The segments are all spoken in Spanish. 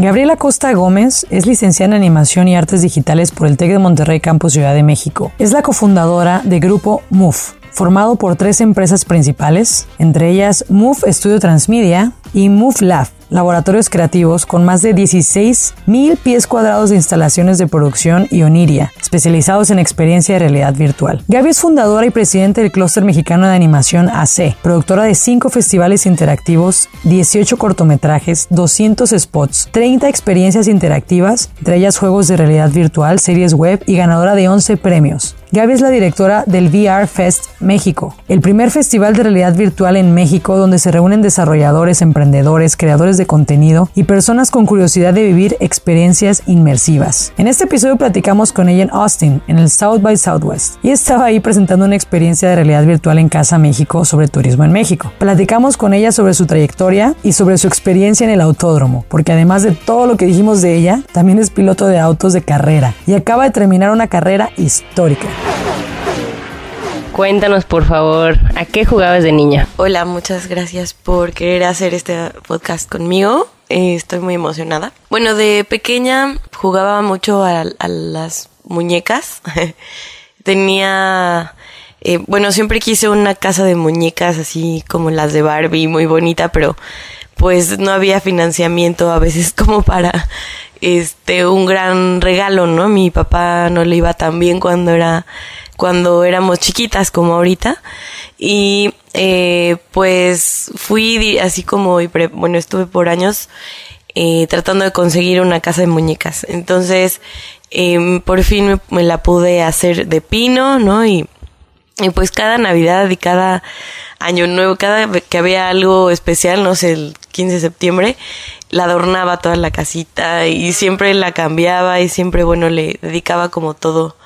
Gabriela Costa Gómez es licenciada en Animación y Artes Digitales por el TEC de Monterrey Campus Ciudad de México. Es la cofundadora de Grupo MOVE, formado por tres empresas principales, entre ellas MOVE Studio Transmedia y MOVE Lab, laboratorios creativos con más de 16 mil pies cuadrados de instalaciones de producción y Oniria, especializados en experiencia de realidad virtual. Gaby es fundadora y presidente del Clúster Mexicano de Animación AC, productora de 5 festivales interactivos, 18 cortometrajes, 200 spots, 30 experiencias interactivas, entre ellas juegos de realidad virtual, series web y ganadora de 11 premios. Gaby es la directora del VR Fest México, el primer festival de realidad virtual en México donde se reúnen desarrolladores, emprendedores, creadores de contenido y personas con curiosidad de vivir experiencias inmersivas. En este episodio platicamos con ella en Austin, en el South by Southwest, y estaba ahí presentando una experiencia de realidad virtual en Casa México sobre turismo en México. Platicamos con ella sobre su trayectoria y sobre su experiencia en el autódromo, porque además de todo lo que dijimos de ella, también es piloto de autos de carrera y acaba de terminar una carrera histórica. Cuéntanos, por favor, ¿a qué jugabas de niña? Hola, muchas gracias por querer hacer este podcast conmigo. Eh, estoy muy emocionada. Bueno, de pequeña jugaba mucho a, las muñecas. Tenía, eh, bueno, siempre quise una casa de muñecas así como las de Barbie, muy bonita, pero pues no había financiamiento a veces como para este un gran regalo, ¿no? Mi papá no le iba tan bien cuando era cuando éramos chiquitas como ahorita. Y eh, pues fui así como bueno estuve por años eh, tratando de conseguir una casa de muñecas. Entonces eh, por fin me, la pude hacer de pino no y, y pues cada navidad y cada año nuevo cada que había algo especial no sé el 15 de septiembre la adornaba toda la casita y siempre la cambiaba y siempre bueno le dedicaba como todo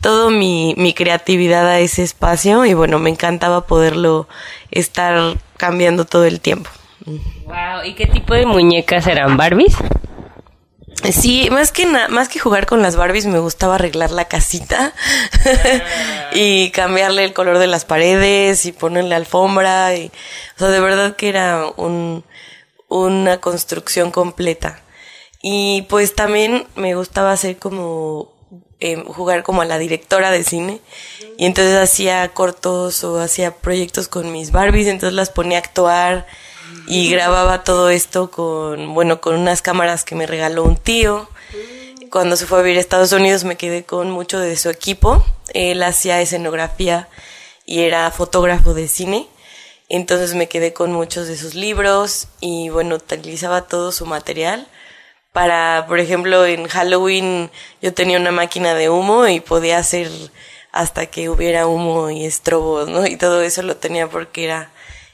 todo mi, mi creatividad a ese espacio y bueno, me encantaba poderlo estar cambiando todo el tiempo. Wow, ¿y qué tipo de muñecas eran? ¿Barbies? Sí, más que más que jugar con las Barbies me gustaba arreglar la casita y cambiarle el color de las paredes y ponerle alfombra y o sea, de verdad que era un una construcción completa. Y pues también me gustaba hacer como eh, jugar como a la directora de cine y entonces hacía cortos o hacía proyectos con mis Barbies, entonces las ponía a actuar y grababa todo esto con, bueno, con unas cámaras que me regaló un tío. Cuando se fue a vivir a Estados Unidos me quedé con mucho de su equipo. Él hacía escenografía y era fotógrafo de cine. Entonces me quedé con muchos de sus libros y bueno, utilizaba todo su material para, por ejemplo, en Halloween yo tenía una máquina de humo y podía hacer hasta que hubiera humo y estrobos, ¿no? Y todo eso lo tenía porque era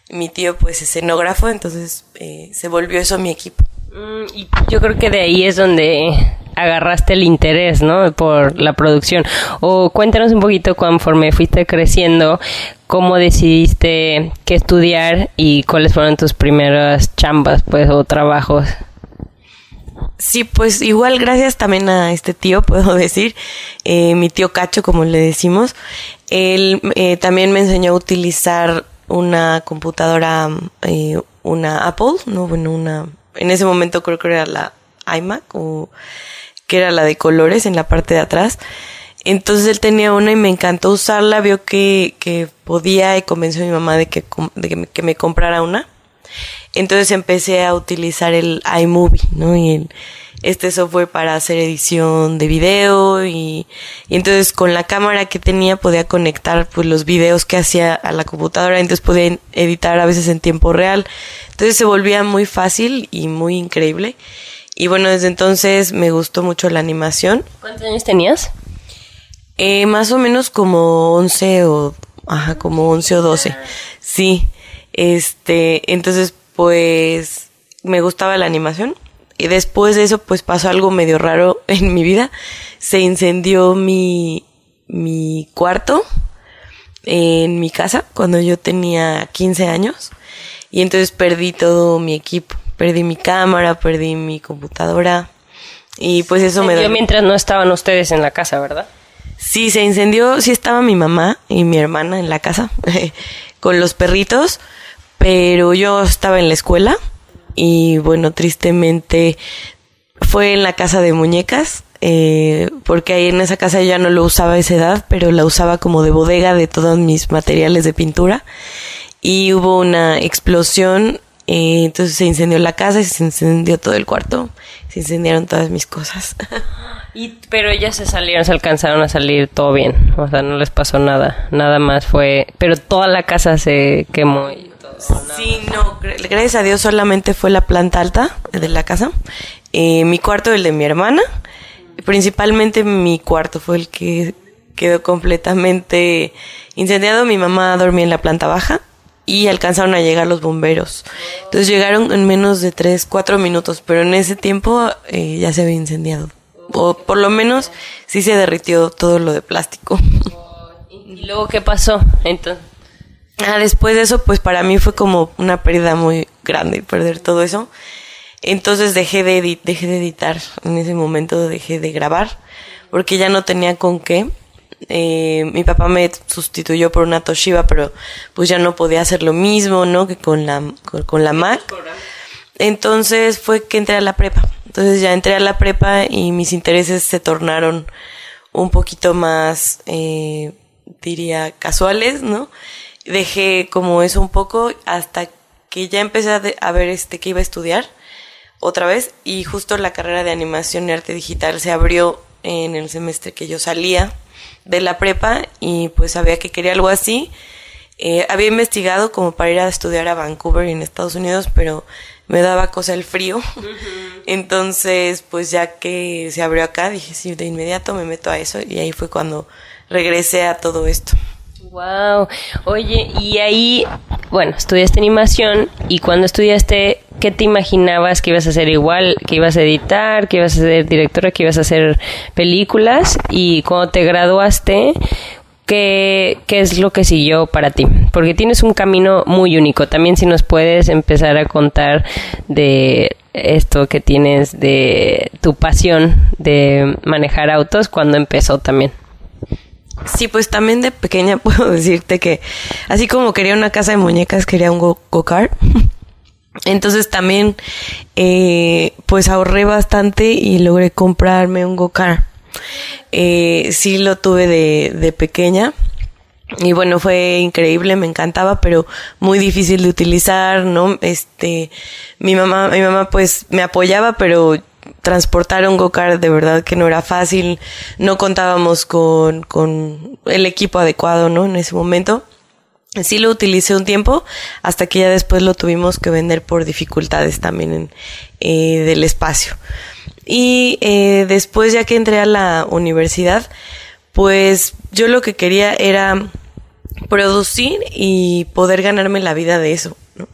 mi tío, pues, escenógrafo, entonces eh, se volvió eso mi equipo. Mm, y yo creo que de ahí es donde agarraste el interés, ¿no? Por la producción. O cuéntanos un poquito conforme fuiste creciendo, cómo decidiste qué estudiar y cuáles fueron tus primeras chambas, pues, o trabajos. Sí, pues igual gracias también a este tío, puedo decir, eh, mi tío Cacho, como le decimos. Él eh, también me enseñó a utilizar una computadora, eh, una Apple, no, bueno, una, en ese momento creo que era la iMac o que era la de colores en la parte de atrás. Entonces él tenía una y me encantó usarla, vio que, que podía y convenció a mi mamá de que, de que me comprara una. Entonces empecé a utilizar el iMovie, ¿no? Y el, este software para hacer edición de video y, y, entonces con la cámara que tenía podía conectar pues los videos que hacía a la computadora, entonces podía editar a veces en tiempo real. Entonces se volvía muy fácil y muy increíble. Y bueno, desde entonces me gustó mucho la animación. ¿Cuántos años tenías? Eh, más o menos como 11 o, ajá, como 11 o 12. Sí. Este, entonces pues me gustaba la animación. Y después de eso, pues pasó algo medio raro en mi vida. Se incendió mi, mi cuarto en mi casa cuando yo tenía 15 años. Y entonces perdí todo mi equipo. Perdí mi cámara, perdí mi computadora. Y pues eso se me dio mientras no estaban ustedes en la casa, ¿verdad? Sí, se incendió, sí estaba mi mamá y mi hermana en la casa con los perritos, pero yo estaba en la escuela y bueno, tristemente fue en la casa de muñecas, eh, porque ahí en esa casa ya no lo usaba a esa edad, pero la usaba como de bodega de todos mis materiales de pintura y hubo una explosión, eh, entonces se incendió la casa y se incendió todo el cuarto, se incendiaron todas mis cosas. Pero ellas se salieron, se alcanzaron a salir todo bien, o sea, no les pasó nada, nada más fue, pero toda la casa se quemó. Y sí, no, gracias a Dios solamente fue la planta alta de la casa, eh, mi cuarto, el de mi hermana, principalmente mi cuarto fue el que quedó completamente incendiado, mi mamá dormía en la planta baja y alcanzaron a llegar los bomberos. Entonces llegaron en menos de 3, 4 minutos, pero en ese tiempo eh, ya se había incendiado o por lo menos sí se derritió todo lo de plástico. ¿Y luego qué pasó? Entonces. Ah, después de eso, pues para mí fue como una pérdida muy grande perder todo eso. Entonces dejé de, dejé de editar. En ese momento dejé de grabar porque ya no tenía con qué. Eh, mi papá me sustituyó por una Toshiba, pero pues ya no podía hacer lo mismo, ¿no? Que con la, con, la Mac. Entonces fue que entré a la prepa. Entonces ya entré a la prepa y mis intereses se tornaron un poquito más, eh, diría, casuales, ¿no? Dejé como eso un poco hasta que ya empecé a, ver este que iba a estudiar otra vez y justo la carrera de animación y arte digital se abrió en el semestre que yo salía de la prepa y pues sabía que quería algo así. Eh, había investigado como para ir a estudiar a Vancouver en Estados Unidos, pero me daba cosa el frío. Entonces, pues ya que se abrió acá, dije, sí, de inmediato me meto a eso y ahí fue cuando regresé a todo esto. Wow. Oye, y ahí, bueno, estudiaste animación y cuando estudiaste, ¿qué te imaginabas que ibas a hacer igual? ¿Que ibas a editar? ¿Que ibas a ser directora? ¿Que ibas a hacer películas? Y cuando te graduaste, ¿qué, qué es lo que siguió para ti? Porque tienes un camino muy único. También si nos puedes empezar a contar de esto que tienes de tu pasión de manejar autos, cuando empezó también. Sí, pues también de pequeña puedo decirte que así como quería una casa de muñecas, quería un go-kart. Entonces también eh, pues ahorré bastante y logré comprarme un go-kart. Eh, sí lo tuve de, de pequeña y bueno, fue increíble, me encantaba, pero muy difícil de utilizar, ¿no? Este, mi mamá, mi mamá pues me apoyaba, pero transportar un go-kart de verdad que no era fácil, no contábamos con, con el equipo adecuado, ¿no? En ese momento. Sí lo utilicé un tiempo, hasta que ya después lo tuvimos que vender por dificultades también en, eh, del espacio. Y eh, después ya que entré a la universidad, pues yo lo que quería era producir y poder ganarme la vida de eso, ¿no?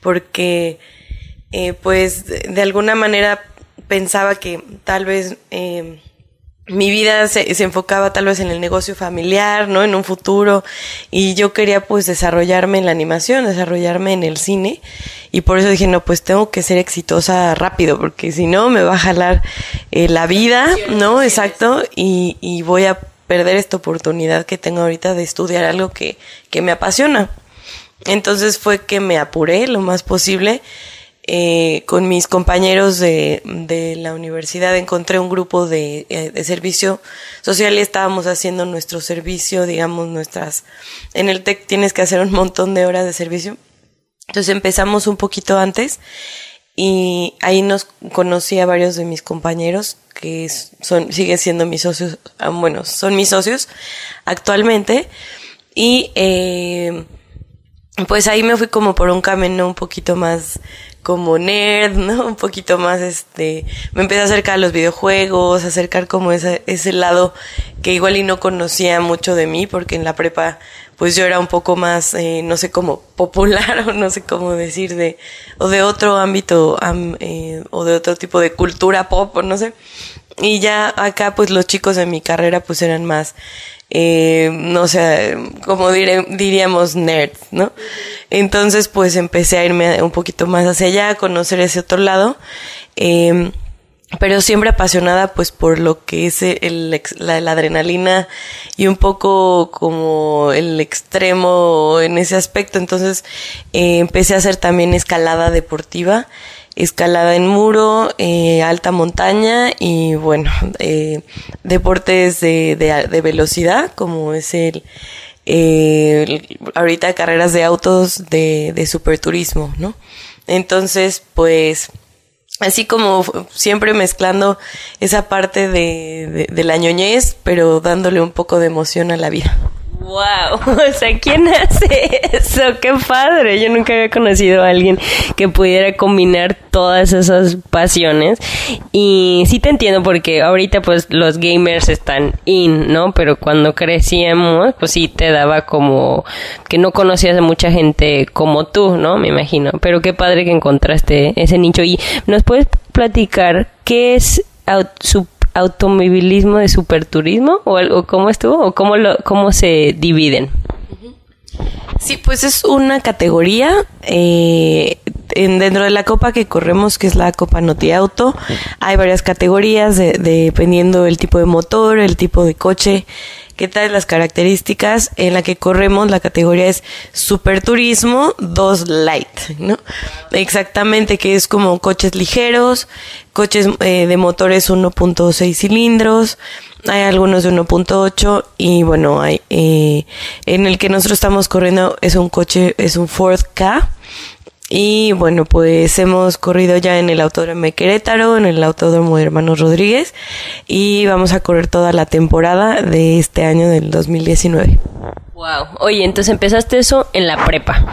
Porque, eh, pues, de alguna manera pensaba que tal vez eh, mi vida se, se, enfocaba tal vez en el negocio familiar, ¿no? En un futuro. Y yo quería pues desarrollarme en la animación, desarrollarme en el cine. Y por eso dije, no, pues tengo que ser exitosa rápido, porque si no me va a jalar eh, la vida, ¿no? Exacto. Y, y voy a perder esta oportunidad que tengo ahorita de estudiar algo que, que me apasiona. Entonces fue que me apuré lo más posible. Eh, con mis compañeros de, de, la universidad encontré un grupo de, eh, de, servicio social y estábamos haciendo nuestro servicio, digamos, nuestras... En el TEC tienes que hacer un montón de horas de servicio. Entonces empezamos un poquito antes y ahí nos conocí a varios de mis compañeros que son, siguen siendo mis socios, ah, bueno, son mis socios actualmente y eh, pues ahí me fui como por un camino un poquito más como nerd, ¿no? Un poquito más, este, me empecé a acercar a los videojuegos, a acercar como ese, ese lado que igual y no conocía mucho de mí, porque en la prepa, pues yo era un poco más, eh, no sé cómo, popular o no sé cómo decir, de, o de otro ámbito, eh, o de otro tipo de cultura pop, o no sé. Y ya acá, pues los chicos de mi carrera, pues eran más, eh, no sé, como diríamos nerds, ¿no? Entonces, pues empecé a irme un poquito más hacia allá, a conocer ese otro lado. Eh, pero siempre apasionada pues por lo que es el, la, adrenalina y un poco como el extremo en ese aspecto. Entonces eh, empecé a hacer también escalada deportiva escalada en muro, eh, alta montaña y bueno, eh, deportes de, de, velocidad como es el, ahorita carreras de autos de, de superturismo, ¿no? Entonces, pues, así como siempre mezclando esa parte de, de, de la ñoñez, pero dándole un poco de emoción a la vida. Wow, o sea, ¿quién hace eso? Qué padre. Yo nunca había conocido a alguien que pudiera combinar todas esas pasiones. Y sí te entiendo porque ahorita pues los gamers están in, ¿no? Pero cuando crecíamos, pues sí te daba como que no conocías a mucha gente como tú, ¿no? Me imagino. Pero qué padre que encontraste ese nicho. Y nos puedes platicar qué es su automovilismo de superturismo o algo cómo estuvo o cómo lo cómo se dividen sí pues es una categoría eh, en, dentro de la copa que corremos que es la copa Noti Auto hay varias categorías dependiendo del tipo de motor el tipo de coche qué tal las características. En la que corremos la categoría es superturismo 2 light no exactamente que es como coches ligeros coches eh, de motores 1.6 cilindros, hay algunos de 1.8 y bueno, hay eh, en el que nosotros estamos corriendo es un coche, es un Ford K. Y bueno, pues hemos corrido ya en el Autódromo de Querétaro, en el Autódromo de Hermanos Rodríguez y vamos a correr toda la temporada de este año del 2019. Wow. Oye, entonces empezaste eso en la prepa.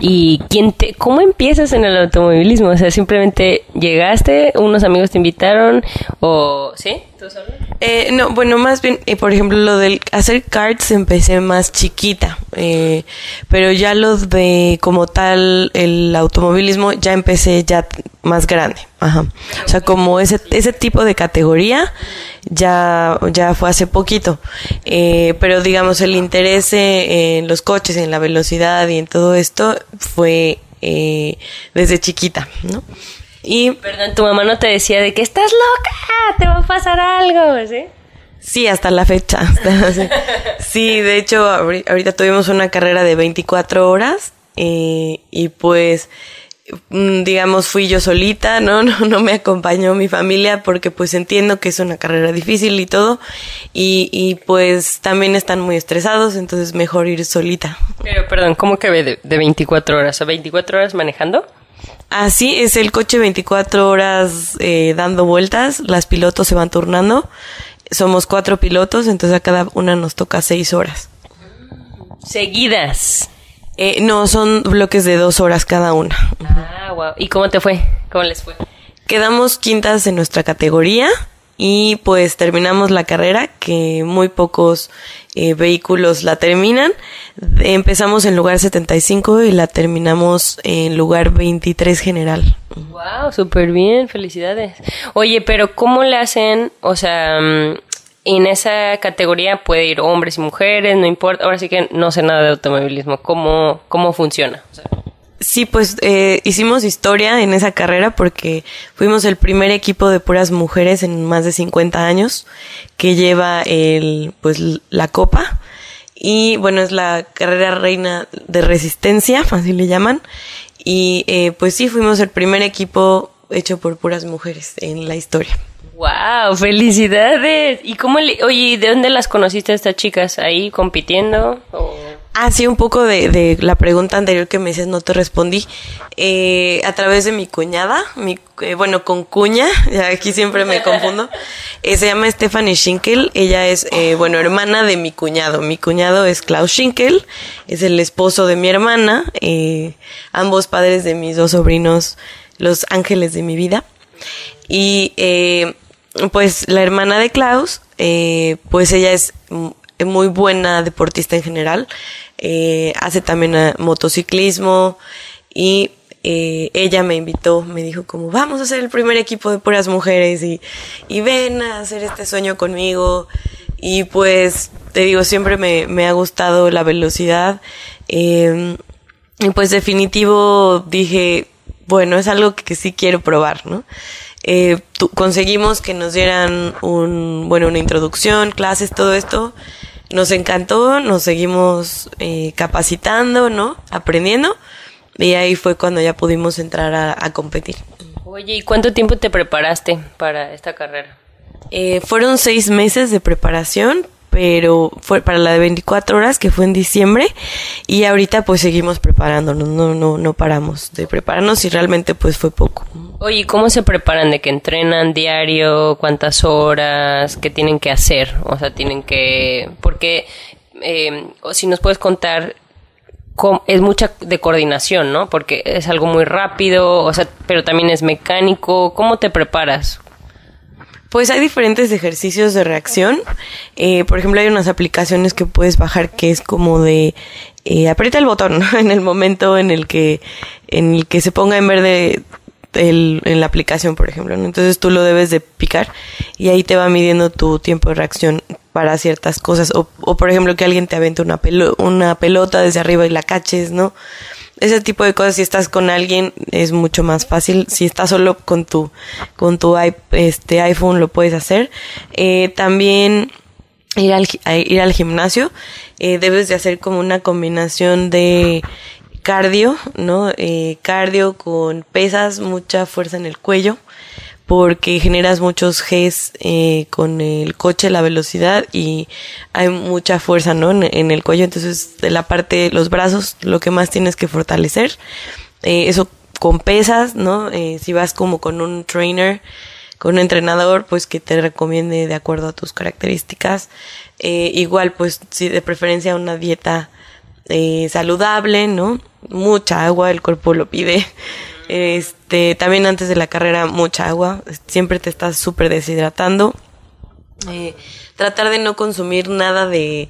¿Y quién te, cómo empiezas en el automovilismo? O sea, simplemente llegaste, unos amigos te invitaron o ¿sí? ¿Tú eh, no, bueno, más bien, eh, por ejemplo, lo del hacer karts empecé más chiquita, eh, pero ya lo de como tal el automovilismo ya empecé ya más grande, ajá. O sea, como ese ese tipo de categoría ya ya fue hace poquito, eh, pero digamos el interés en los coches, en la velocidad y en todo esto fue eh, desde chiquita, ¿no? Y perdón, tu mamá no te decía de que estás loca, te va a pasar algo, ¿sí? Sí, hasta la fecha. sí, de hecho, ahorita tuvimos una carrera de 24 horas eh, y pues mm, digamos fui yo solita, ¿no? ¿no? No me acompañó mi familia porque pues entiendo que es una carrera difícil y todo y, y pues también están muy estresados, entonces mejor ir solita. Pero perdón, ¿cómo que de, de 24 horas? ¿O 24 horas manejando? Así es el coche 24 horas eh, dando vueltas, las pilotos se van turnando. Somos cuatro pilotos, entonces a cada una nos toca seis horas. ¿Seguidas? Eh, no, son bloques de dos horas cada una. Ah, wow. ¿Y cómo te fue? ¿Cómo les fue? Quedamos quintas en nuestra categoría y pues terminamos la carrera, que muy pocos eh, vehículos la terminan. Empezamos en lugar 75 y la terminamos en lugar 23 general. Wow, súper bien, felicidades. Oye, pero ¿cómo le hacen? O sea, mm, en esa categoría puede ir hombres y mujeres, no importa. Ahora sí que no sé nada de automovilismo. ¿Cómo, cómo funciona? Sí, pues eh, hicimos historia en esa carrera porque fuimos el primer equipo de puras mujeres en más de 50 años que lleva el, pues, la copa. Y bueno, es la carrera reina de resistencia, así le llaman. Y eh, pues sí, fuimos el primer equipo hecho por puras mujeres en la historia. ¡Wow! ¡Felicidades! ¿Y cómo le, oye, de dónde las conociste a estas chicas? ¿Ahí compitiendo? O... Ah, sí, un poco de, la pregunta anterior que me dices, no te respondí. Eh, a través de mi cuñada, mi, eh, bueno, con cuña, ya aquí siempre me confundo, eh, se llama Stephanie Schinkel. Ella es, bueno, hermana de mi cuñado. Mi cuñado es Klaus Schinkel, es el esposo de mi hermana, ambos padres de mis dos sobrinos, los ángeles de mi vida. Y pues la hermana de Klaus, pues ella es mm, muy buena deportista en general. Eh, hace también eh, motociclismo y eh, ella me invitó, me dijo como vamos a hacer el primer equipo de puras mujeres y, y ven a hacer este sueño conmigo. Y pues te digo, siempre me, me ha gustado la velocidad. Eh, y pues definitivo dije, bueno, es algo que, que sí quiero probar, ¿no? Eh, tu- conseguimos que nos dieran un, bueno, una introducción, clases, todo esto. Nos encantó, nos seguimos eh, capacitando, ¿no? Aprendiendo. Y ahí fue cuando ya pudimos entrar a, a competir. Oye, ¿y cuánto tiempo te preparaste para esta carrera? Eh, fueron seis meses de preparación, pero fue para la de 24 horas, que fue en diciembre, y ahorita pues seguimos preparándonos, no, no, no paramos de prepararnos y realmente pues fue poco. Oye, ¿y ¿cómo se preparan? ¿De que entrenan diario? ¿Cuántas horas? ¿Qué tienen que hacer? O sea, tienen que... Porque, eh, o si nos puedes contar, es mucha de coordinación, ¿no? Porque es algo muy rápido, o sea, pero también es mecánico. ¿Cómo te preparas? Pues hay diferentes ejercicios de reacción. Eh, por ejemplo, hay unas aplicaciones que puedes bajar que es como de eh, aprieta el botón en el momento en el que en el que se ponga en verde el- en la aplicación, por ejemplo. ¿no? Entonces tú lo debes de picar y ahí te va midiendo tu tiempo de reacción para ciertas cosas. O, o por ejemplo, que alguien te avente una, pelo- una pelota desde arriba y la caches, ¿no? Ese tipo de cosas si estás con alguien es mucho más fácil. Si estás solo con tu con tu este iPhone lo puedes hacer. Eh, también ir al ir al gimnasio. Eh, debes de hacer como una combinación de cardio no Eh, cardio con pesas mucha fuerza en el cuello porque generas muchos Gs eh, con el coche, la velocidad y hay mucha fuerza, ¿no? En, el cuello, entonces de la parte de los brazos lo que más tienes que fortalecer. Eh, eso con pesas, ¿no? Eh, si vas como con un trainer, con un entrenador, pues que te recomiende de acuerdo a tus características. Eh, igual, pues si de preferencia una dieta eh, saludable, ¿no? Mucha agua, el cuerpo lo pide. Este, también antes de la carrera, mucha agua. Siempre te estás súper deshidratando. Eh, tratar de no consumir nada de,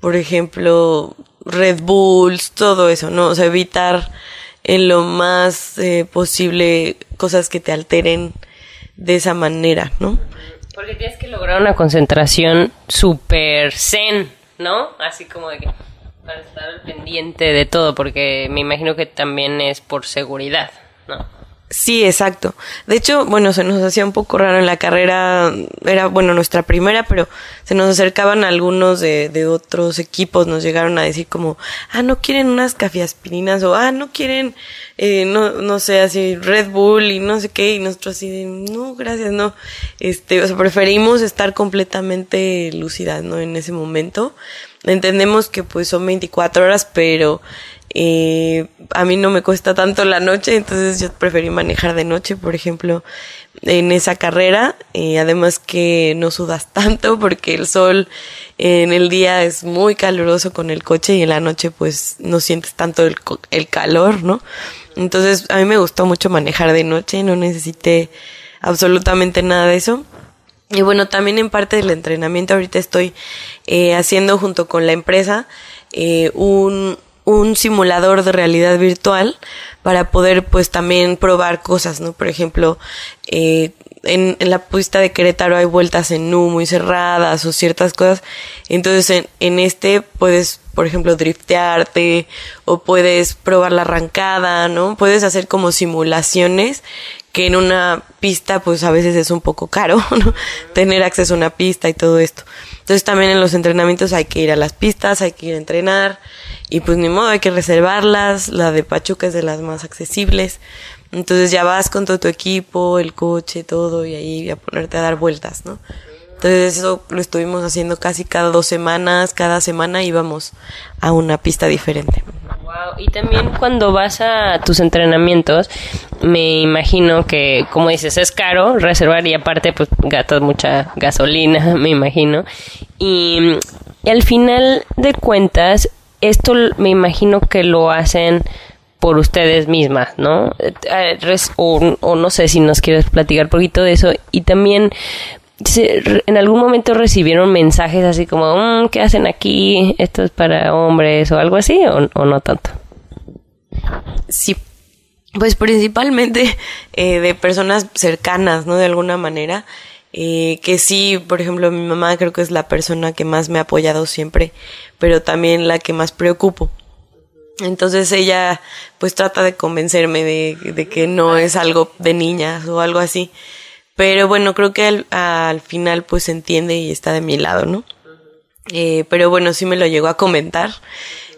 por ejemplo, Red Bulls, todo eso, ¿no? O sea, evitar en lo más eh, posible cosas que te alteren de esa manera, ¿no? Porque tienes que lograr una concentración súper zen, ¿no? Así como de que para estar pendiente de todo, porque me imagino que también es por seguridad, Sí, exacto. De hecho, bueno, se nos hacía un poco raro en la carrera, era, bueno, nuestra primera, pero se nos acercaban algunos de, de otros equipos, nos llegaron a decir como, ah, no quieren unas cafiaspirinas, o ah, no quieren, eh, no, no sé, así, Red Bull y no sé qué, y nosotros así de, no, gracias, no. Este, o sea, preferimos estar completamente lúcidas, ¿no? En ese momento. Entendemos que pues son 24 horas, pero eh, a mí no me cuesta tanto la noche, entonces yo preferí manejar de noche, por ejemplo, en esa carrera. Eh, además que no sudas tanto porque el sol en el día es muy caluroso con el coche y en la noche pues no sientes tanto el, el calor, ¿no? Entonces a mí me gustó mucho manejar de noche, no necesité absolutamente nada de eso. Y bueno, también en parte del entrenamiento ahorita estoy eh, haciendo junto con la empresa un, un simulador de realidad virtual para poder pues también probar cosas, ¿no? Por ejemplo, eh, en, en la pista de Querétaro hay vueltas en U muy cerradas o ciertas cosas. Entonces en, en este puedes, por ejemplo, driftearte o puedes probar la arrancada, ¿no? Puedes hacer como simulaciones que en una pista pues a veces es un poco caro, ¿no? Tener acceso a una pista y todo esto. Entonces también en los entrenamientos hay que ir a las pistas, hay que ir a entrenar y pues ni modo hay que reservarlas, la de Pachuca es de las más accesibles. Entonces ya vas con todo tu equipo, el coche, todo y ahí a ponerte a dar vueltas, ¿no? Entonces eso lo estuvimos haciendo casi cada dos semanas, cada semana íbamos a una pista diferente. Wow. Y también cuando vas a tus entrenamientos, me imagino que, como dices, es caro reservar y aparte pues gastas mucha gasolina, me imagino. Y, y al final de cuentas, esto me imagino que lo hacen por ustedes mismas, ¿no? Eh, o, o, no sé si nos quieres platicar un poquito de eso. Y también, en algún momento recibieron mensajes así como, mm, ¿qué hacen aquí? ¿Esto es para hombres o algo así? ¿O, no tanto? Sí, pues principalmente eh, de personas cercanas, ¿no? De alguna manera. Eh, que sí, por ejemplo, mi mamá creo que es la persona que más me ha apoyado siempre, pero también la que más preocupo. Entonces ella pues trata de convencerme de, de, que no es algo de niñas o algo así. Pero bueno, creo que al, al final pues entiende y está de mi lado, ¿no? Eh, pero bueno, sí me lo llegó a comentar.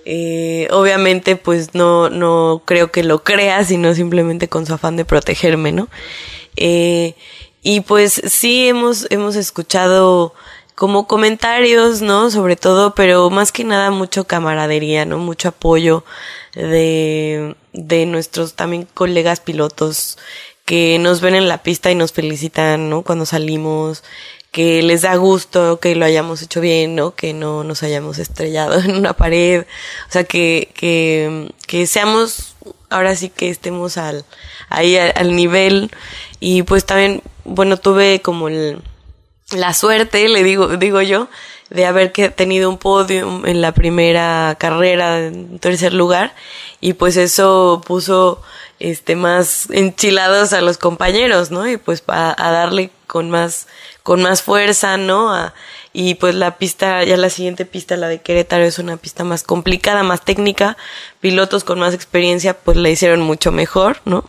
Eh, obviamente pues no, no creo que lo crea, sino simplemente con su afán de protegerme, ¿no? Eh, y pues sí hemos, hemos escuchado como comentarios, ¿no? Sobre todo, pero más que nada mucho camaradería, ¿no? Mucho apoyo de, de nuestros también colegas pilotos que nos ven en la pista y nos felicitan, ¿no? Cuando salimos, que les da gusto que lo hayamos hecho bien, ¿no? Que no nos hayamos estrellado en una pared, o sea, que, que, que seamos, ahora sí que estemos al, ahí al nivel y pues también, bueno, tuve como el, la suerte, le digo, digo yo, de haber tenido un podio en la primera carrera, en tercer lugar, y pues eso puso este más enchilados a los compañeros, ¿no? Y pues a, a darle con más, con más fuerza, ¿no? Y pues la pista, ya la siguiente pista, la de Querétaro, es una pista más complicada, más técnica, pilotos con más experiencia pues la hicieron mucho mejor, ¿no?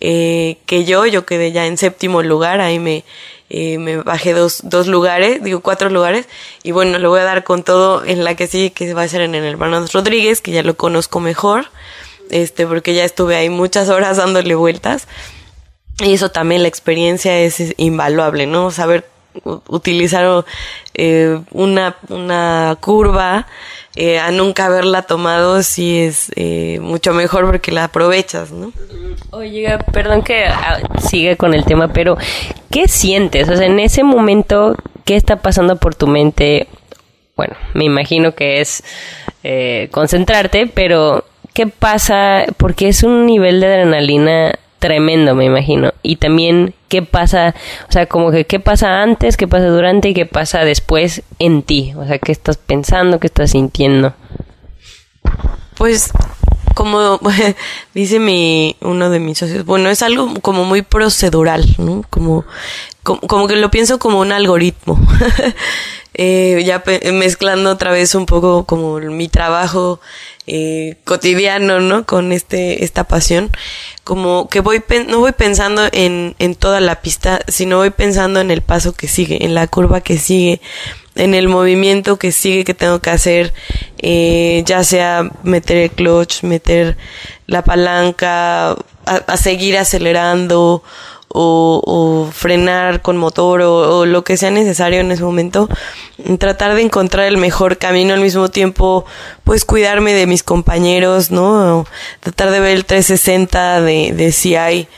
Eh, que yo, yo quedé ya en séptimo lugar, ahí me, me bajé dos, dos lugares, digo cuatro lugares, y bueno, le voy a dar con todo en la que sigue, que va a ser en el Hermanos Rodríguez, que ya lo conozco mejor, este, porque ya estuve ahí muchas horas dándole vueltas, y eso también la experiencia es invaluable, ¿no? Saber utilizar eh, una, una curva, eh, a nunca haberla tomado sí es eh, mucho mejor porque la aprovechas, ¿no? Oye, perdón que ah, siga con el tema, pero ¿qué sientes? O sea, en ese momento, ¿qué está pasando por tu mente? Bueno, me imagino que es eh, concentrarte, pero ¿qué pasa? Porque es un nivel de adrenalina tremendo, me imagino. Y también qué pasa, o sea, como que qué pasa antes, qué pasa durante y qué pasa después en ti. O sea, qué estás pensando, qué estás sintiendo. Pues como dice mi uno de mis socios, bueno, es algo como muy procedural, ¿no? Como como, que lo pienso como un algoritmo. eh, ya mezclando otra vez un poco como mi trabajo eh, cotidiano, ¿no? Con este, esta pasión. Como que voy, no voy pensando en, en toda la pista, sino voy pensando en el paso que sigue, en la curva que sigue, en el movimiento que sigue que tengo que hacer, eh, ya sea meter el clutch, meter la palanca, a, a seguir acelerando o, frenar con motor o, lo que sea necesario en ese momento, tratar de encontrar el mejor camino al mismo tiempo, pues cuidarme de mis compañeros, ¿no? Tratar de ver el 360 de, de si hay,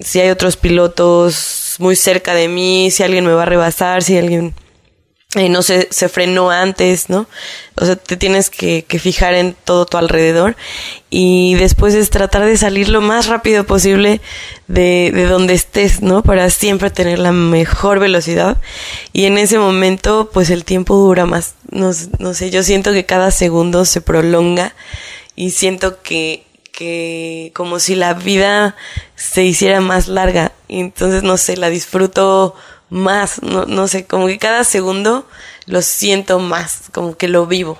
si hay otros pilotos muy cerca de mí, si alguien me va a rebasar, si alguien no se, se frenó antes, ¿no? O sea, te tienes que, que, fijar en todo tu alrededor y después es tratar de salir lo más rápido posible de, de donde estés, ¿no? Para siempre tener la mejor velocidad y en ese momento pues el tiempo dura más, no, no sé, yo siento que cada segundo se prolonga y siento que que como si la vida se hiciera más larga y entonces no sé, la disfruto más, no, no sé, como que cada segundo lo siento más, como que lo vivo.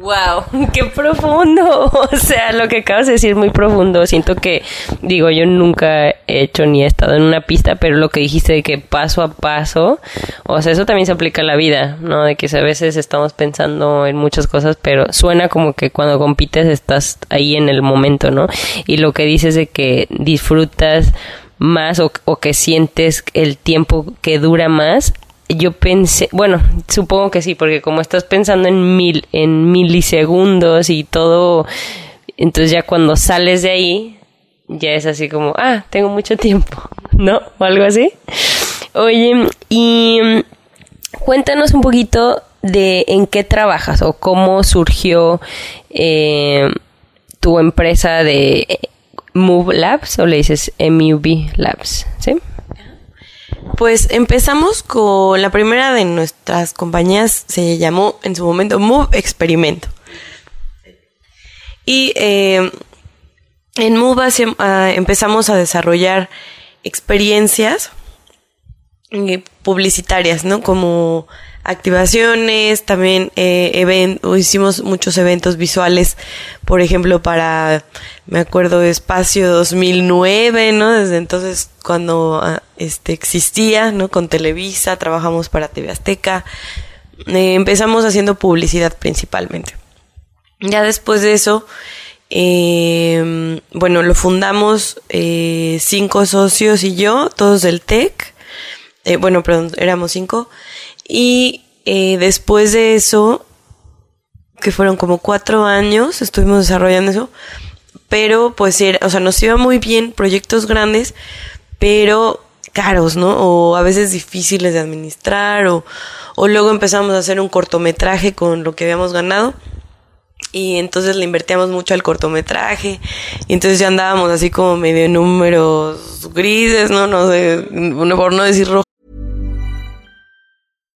Wow, qué profundo. O sea, lo que acabas de decir muy profundo. Siento que, digo, yo nunca he hecho ni he estado en una pista, pero lo que dijiste de que paso a paso, o sea, eso también se aplica a la vida, ¿no? De que a veces estamos pensando en muchas cosas, pero suena como que cuando compites estás ahí en el momento, ¿no? Y lo que dices de que disfrutas más o, que sientes el tiempo que dura más yo pensé, bueno, supongo que sí, porque como estás pensando en mil, en milisegundos y todo, entonces ya cuando sales de ahí, ya es así como, ah, tengo mucho tiempo, ¿no? O algo así. Oye, y cuéntanos un poquito de en qué trabajas o cómo surgió eh, tu empresa de Move Labs o le dices MUB Labs, ¿sí? Pues empezamos con la primera de nuestras compañías, se llamó en su momento Move Experimento. Y eh, en Move ah, empezamos a desarrollar experiencias eh, publicitarias, ¿no? Como activaciones, también eh, hicimos muchos eventos visuales, por ejemplo, para, me acuerdo, Espacio 2009, ¿no? Desde entonces, cuando ah, este existía, ¿no? Con Televisa, trabajamos para TV Azteca, eh, empezamos haciendo publicidad principalmente. Ya después de eso, eh, bueno, lo fundamos eh, cinco socios y yo, todos del TEC, eh, bueno, perdón, éramos cinco, y eh, después de eso, que fueron como cuatro años, estuvimos desarrollando eso, pero pues era, o sea, nos iba muy bien, proyectos grandes, pero caros, ¿no? O a veces difíciles de administrar, o, o luego empezamos a hacer un cortometraje con lo que habíamos ganado y entonces le invertíamos mucho al cortometraje y entonces ya andábamos así como medio números grises, no no sé, por no decir rojo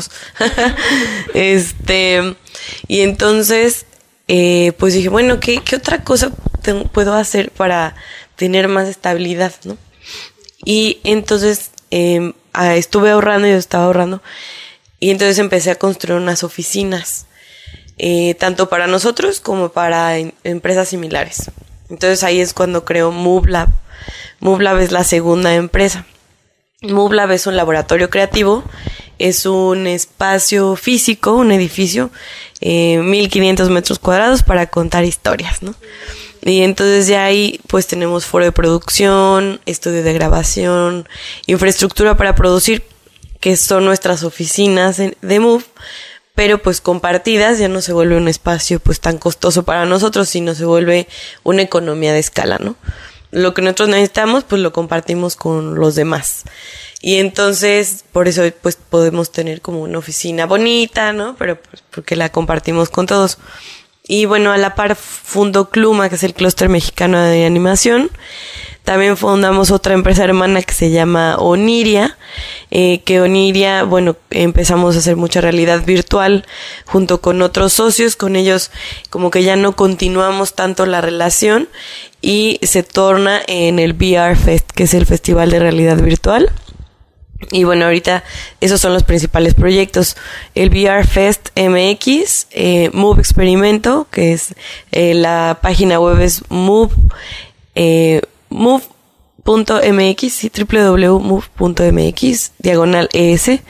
este, y entonces, eh, pues dije, bueno, ¿qué, qué otra cosa puedo hacer para tener más estabilidad, no? Y entonces eh, estuve ahorrando, yo estaba ahorrando, y entonces empecé a construir unas oficinas, eh, tanto para nosotros como para em, empresas similares. Entonces ahí es cuando creo MoveLab. MoveLab es la segunda empresa. MoveLab es un laboratorio creativo es un espacio físico, un edificio, eh, 1500 metros cuadrados para contar historias, ¿no? Y entonces ya ahí pues tenemos foro de producción, estudio de grabación, infraestructura para producir, que son nuestras oficinas de Move, pero pues compartidas ya no se vuelve un espacio pues tan costoso para nosotros, sino se vuelve una economía de escala, ¿no? Lo que nosotros necesitamos pues lo compartimos con los demás. Y entonces, por eso, pues podemos tener como una oficina bonita, ¿no? Pero pues, porque la compartimos con todos. Y bueno, a la par fundó Cluma, que es el clúster mexicano de animación. También fundamos otra empresa hermana que se llama Oniria, eh, que Oniria, bueno, empezamos a hacer mucha realidad virtual junto con otros socios, con ellos como que ya no continuamos tanto la relación y se torna en el VR Fest, que es el Festival de Realidad Virtual. Y bueno, ahorita esos son los principales proyectos. El VR Fest MX, eh, Move Experimento, que es eh, la página web es move, eh, move.mx, www.move.mx, diagonal ES.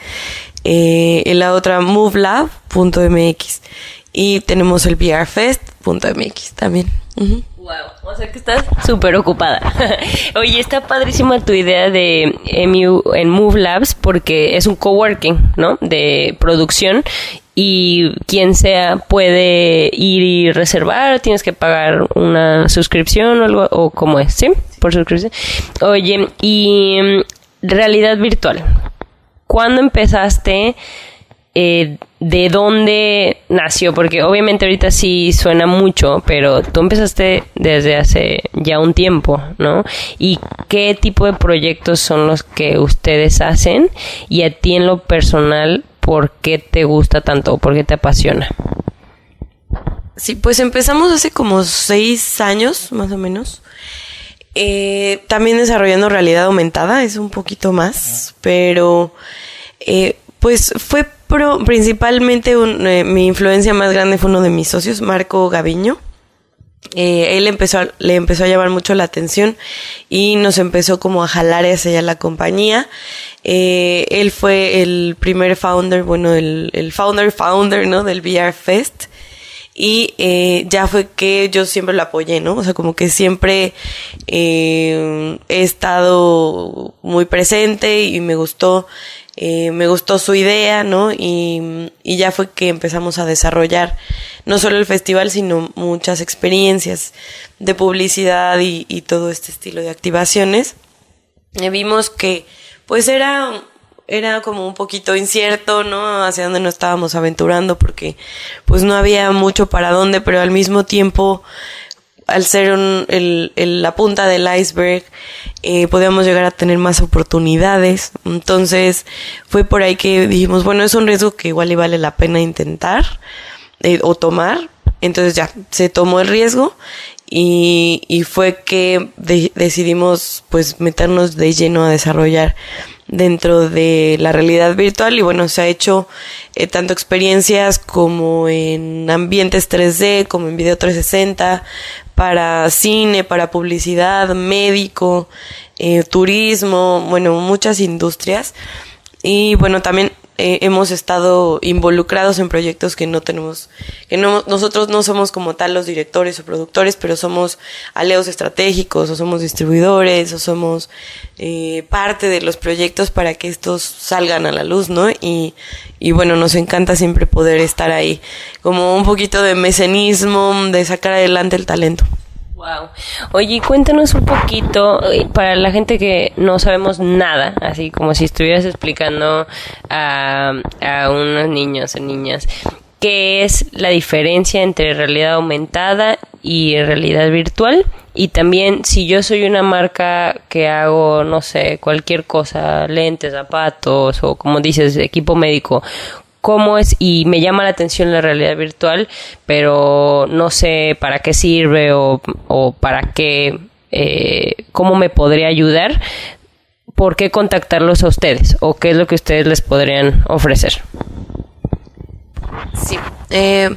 Eh, la otra movelab.mx. Y tenemos el VRFest.mx también. Wow, o sea que estás súper ocupada. Oye, está padrísima tu idea de MU en Move Labs porque es un coworking, ¿no? De producción y quien sea puede ir y reservar, tienes que pagar una suscripción o algo, o cómo es, ¿sí? Por suscripción. Oye, y mm, realidad virtual. ¿Cuándo empezaste? Eh, de dónde nació, porque obviamente ahorita sí suena mucho, pero tú empezaste desde hace ya un tiempo, ¿no? ¿Y qué tipo de proyectos son los que ustedes hacen? Y a ti en lo personal, ¿por qué te gusta tanto? ¿Por qué te apasiona? Sí, pues empezamos hace como seis años, más o menos. Eh, también desarrollando realidad aumentada, es un poquito más, pero eh, pues fue principalmente eh, mi influencia más grande fue uno de mis socios, Marco Gaviño. él empezó, le empezó a llamar mucho la atención y nos empezó como a jalar hacia allá la compañía. él fue el primer founder, bueno, el, founder founder, ¿no? Del VR Fest y eh, ya fue que yo siempre lo apoyé, ¿no? O sea, como que siempre eh, he estado muy presente y me gustó, eh, me gustó su idea, ¿no? Y, y ya fue que empezamos a desarrollar no solo el festival, sino muchas experiencias de publicidad y, todo este estilo de activaciones. Y vimos que pues era era como un poquito incierto, ¿no? Hacia dónde nos estábamos aventurando porque pues no había mucho para dónde, pero al mismo tiempo al ser el, la punta del iceberg, eh, podíamos llegar a tener más oportunidades. Entonces, fue por ahí que dijimos, bueno, es un riesgo que igual y vale la pena intentar eh, o tomar. Entonces ya, se tomó el riesgo y, y fue que decidimos pues meternos de lleno a desarrollar dentro de la realidad virtual y bueno, se ha hecho eh, tanto experiencias como en ambientes 3D, como en video 360, para cine, para publicidad, médico, eh, turismo, bueno, muchas industrias. Y bueno, también eh, hemos estado involucrados en proyectos que no tenemos, que no, nosotros no somos como tal los directores o productores, pero somos aleos estratégicos o somos distribuidores o somos eh, parte de los proyectos para que estos salgan a la luz, ¿no? Y, y bueno, nos encanta siempre poder estar ahí, como un poquito de mecenismo, de sacar adelante el talento. Wow. Oye, cuéntanos un poquito, eh, para la gente que no sabemos nada, así como si estuvieras explicando a, a unos niños o niñas, ¿qué es la diferencia entre realidad aumentada y realidad virtual? Y también, si yo soy una marca que hago, no sé, cualquier cosa, lentes, zapatos o como dices, equipo médico, cómo es y me llama la atención la realidad virtual, pero no sé para qué sirve o, para qué, eh, cómo me podría ayudar. ¿Por qué contactarlos a ustedes? ¿O qué es lo que ustedes les podrían ofrecer? Sí. Eh,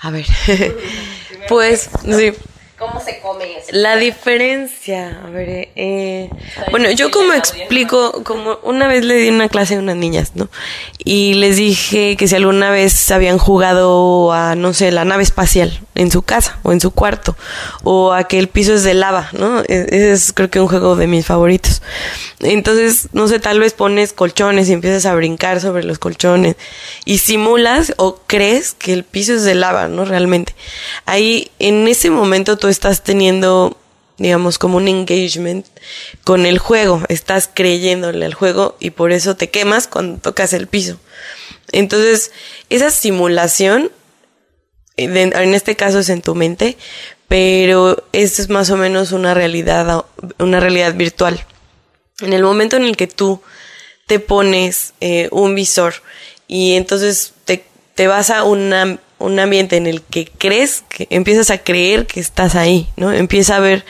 a ver. pues, sí. ¿Cómo se come eso? La diferencia, a ver, eh, bueno, yo como explico, como una vez le di una clase a unas niñas, ¿no? Y les dije que si alguna vez habían jugado a, no sé, la nave espacial en su casa o en su cuarto, o a que el piso es de lava, ¿no? E-, ese es creo que un juego de mis favoritos. Entonces, no sé, tal vez pones colchones y empiezas a brincar sobre los colchones y simulas o crees que el piso es de lava, ¿no? Realmente. Ahí, en ese momento tú estás teniendo, digamos, como un engagement con el juego, estás creyéndole al juego y por eso te quemas cuando tocas el piso. Entonces, esa simulación, en este caso es en tu mente, pero es más o menos una realidad, una realidad virtual. En el momento en el que tú te pones eh, un visor y entonces te, te vas a una un ambiente en el que crees, que empiezas a creer que estás ahí, ¿no? Empieza a ver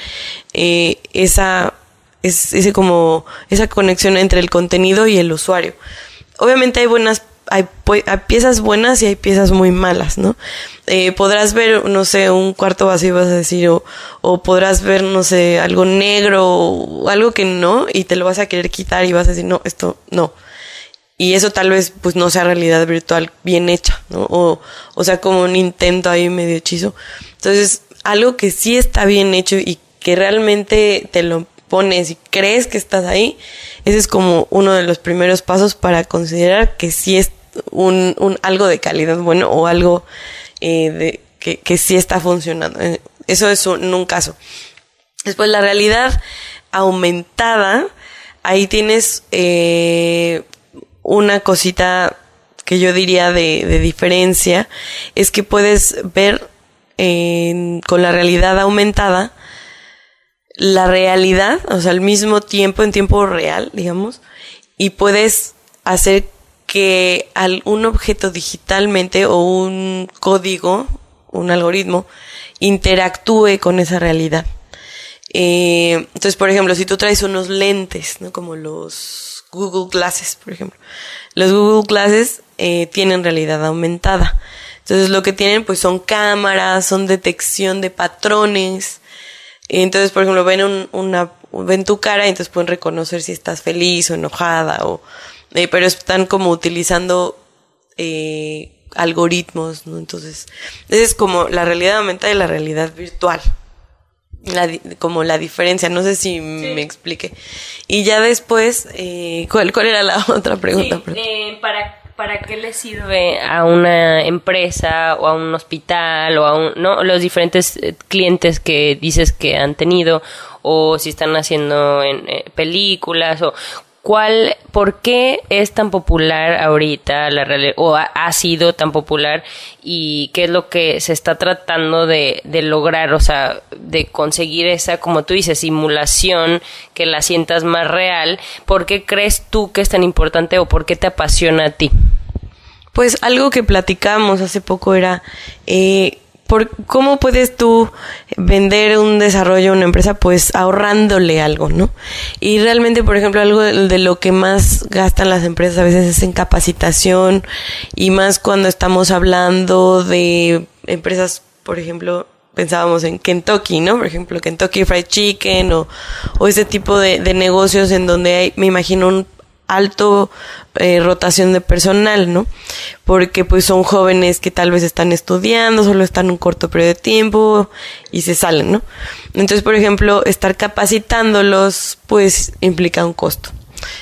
eh, esa, ese como, esa conexión entre el contenido y el usuario. Obviamente hay buenas, hay, piezas buenas y hay piezas muy malas, ¿no? Eh, podrás ver, no sé, un cuarto vacío, vas a decir, o, o podrás ver, no sé, algo negro o algo que no, y te lo vas a querer quitar y vas a decir, no, esto no y eso tal vez pues no sea realidad virtual bien hecha, ¿no? O, o sea, como un intento ahí medio hechizo. Entonces, algo que sí está bien hecho y que realmente te lo pones y crees que estás ahí, ese es como uno de los primeros pasos para considerar que sí es un, un algo de calidad bueno o algo eh, de, que, que sí está funcionando. Eh, eso es un, un caso. Después la realidad aumentada, ahí tienes eh, una cosita que yo diría de, diferencia es que puedes ver con la realidad aumentada la realidad, o sea, al mismo tiempo, en tiempo real, digamos, y puedes hacer que un objeto digitalmente o un código, un algoritmo, interactúe con esa realidad. Eh, entonces, por ejemplo, si tú traes unos lentes, ¿no? Como los Google Glasses, por ejemplo. Los Google Glasses eh, tienen realidad aumentada. Entonces, lo que tienen, pues, son cámaras, son detección de patrones. Entonces, por ejemplo, ven un, una, ven tu cara y entonces pueden reconocer si estás feliz o enojada o, eh, pero están como utilizando, eh, algoritmos, ¿no? Entonces, esa es como la realidad aumentada y la realidad virtual. La, como la diferencia, no sé si me explique. Y ya después, eh, ¿cuál, ¿cuál era la otra pregunta? Eh, ¿para, ¿Para qué le sirve a una empresa o a un hospital o a un, ¿no? los diferentes eh, clientes que dices que han tenido o si están haciendo en películas o ¿Cuál, por qué es tan popular ahorita la o ha, sido tan popular y qué es lo que se está tratando de, lograr, o sea, de conseguir esa, como tú dices, simulación que la sientas más real? ¿Por qué crees tú que es tan importante o por qué te apasiona a ti? Pues algo que platicamos hace poco era eh, por cómo puedes tú vender un desarrollo a una empresa pues ahorrándole algo, ¿no? Y realmente, por ejemplo, algo de, lo que más gastan las empresas a veces es en capacitación y más cuando estamos hablando de empresas, por ejemplo, pensábamos en Kentucky, ¿no? Por ejemplo, Kentucky Fried Chicken o, o ese tipo de, de negocios en donde hay, me imagino, un alto eh, rotación de personal, ¿no? Porque pues son jóvenes que tal vez están estudiando, solo están un corto periodo de tiempo y se salen, ¿no? Entonces, por ejemplo, estar capacitándolos pues implica un costo.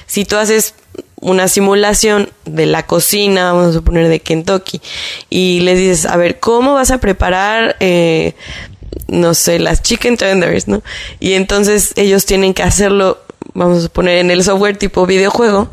Si tú haces una simulación de la cocina, vamos a suponer de Kentucky, y les dices, a ver, ¿cómo vas a preparar, eh, no sé, las chicken tenders, ¿no? Y entonces ellos tienen que hacerlo vamos a poner en el software tipo videojuego,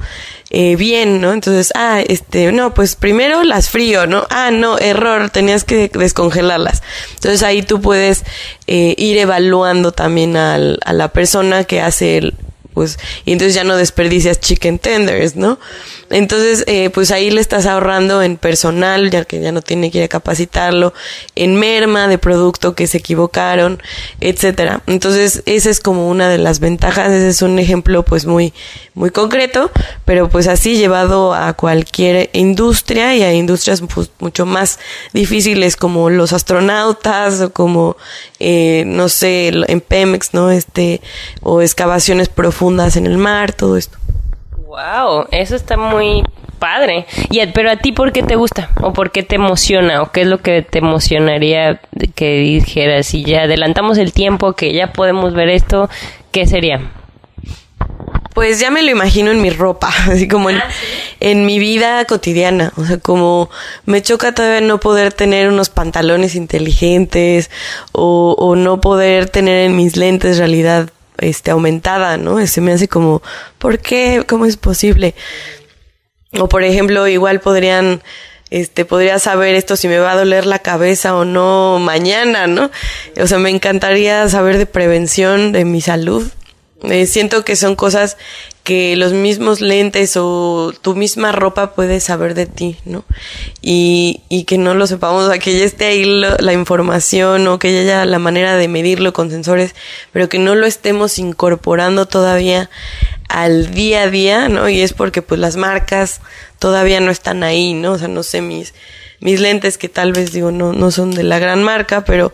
eh, bien, ¿no? Entonces, ah, este, no, pues primero las frío, ¿no? Ah, no, error, tenías que descongelarlas. Entonces ahí tú puedes eh, ir evaluando también al, a la persona que hace el, pues, y entonces ya no desperdicias chicken tenders, ¿no? Entonces, eh, pues ahí le estás ahorrando en personal, ya que ya no tiene que ir a capacitarlo, en merma de producto que se equivocaron, etcétera. Entonces, esa es como una de las ventajas, ese es un ejemplo pues muy, muy concreto, pero pues así llevado a cualquier industria y a industrias pues, mucho más difíciles como los astronautas o como, eh, no sé, en Pemex, ¿no? Este, o excavaciones profundas en el mar, todo esto. Wow, eso está muy padre. Y pero a ti por qué te gusta o por qué te emociona o qué es lo que te emocionaría que dijeras si ya adelantamos el tiempo que ya podemos ver esto, ¿qué sería? Pues ya me lo imagino en mi ropa, así como en, ah, en mi vida cotidiana. O sea, como me choca todavía no poder tener unos pantalones inteligentes o, o no poder tener en mis lentes realidad este, aumentada, ¿no? Se me hace como, ¿por qué? ¿Cómo es posible? O por ejemplo, igual podrían, este, podría saber esto si me va a doler la cabeza o no mañana, ¿no? O sea, me encantaría saber de prevención de mi salud. Eh, siento que son cosas que los mismos lentes o tu misma ropa puede saber de ti, ¿no? Y, y que no lo sepamos, o que ya esté ahí la información o que ya haya la manera de medirlo con sensores, pero que no lo estemos incorporando todavía al día a día, ¿no? Y es porque pues las marcas todavía no están ahí, ¿no? O sea, no sé, mis, mis lentes que tal vez digo no, no son de la gran marca, pero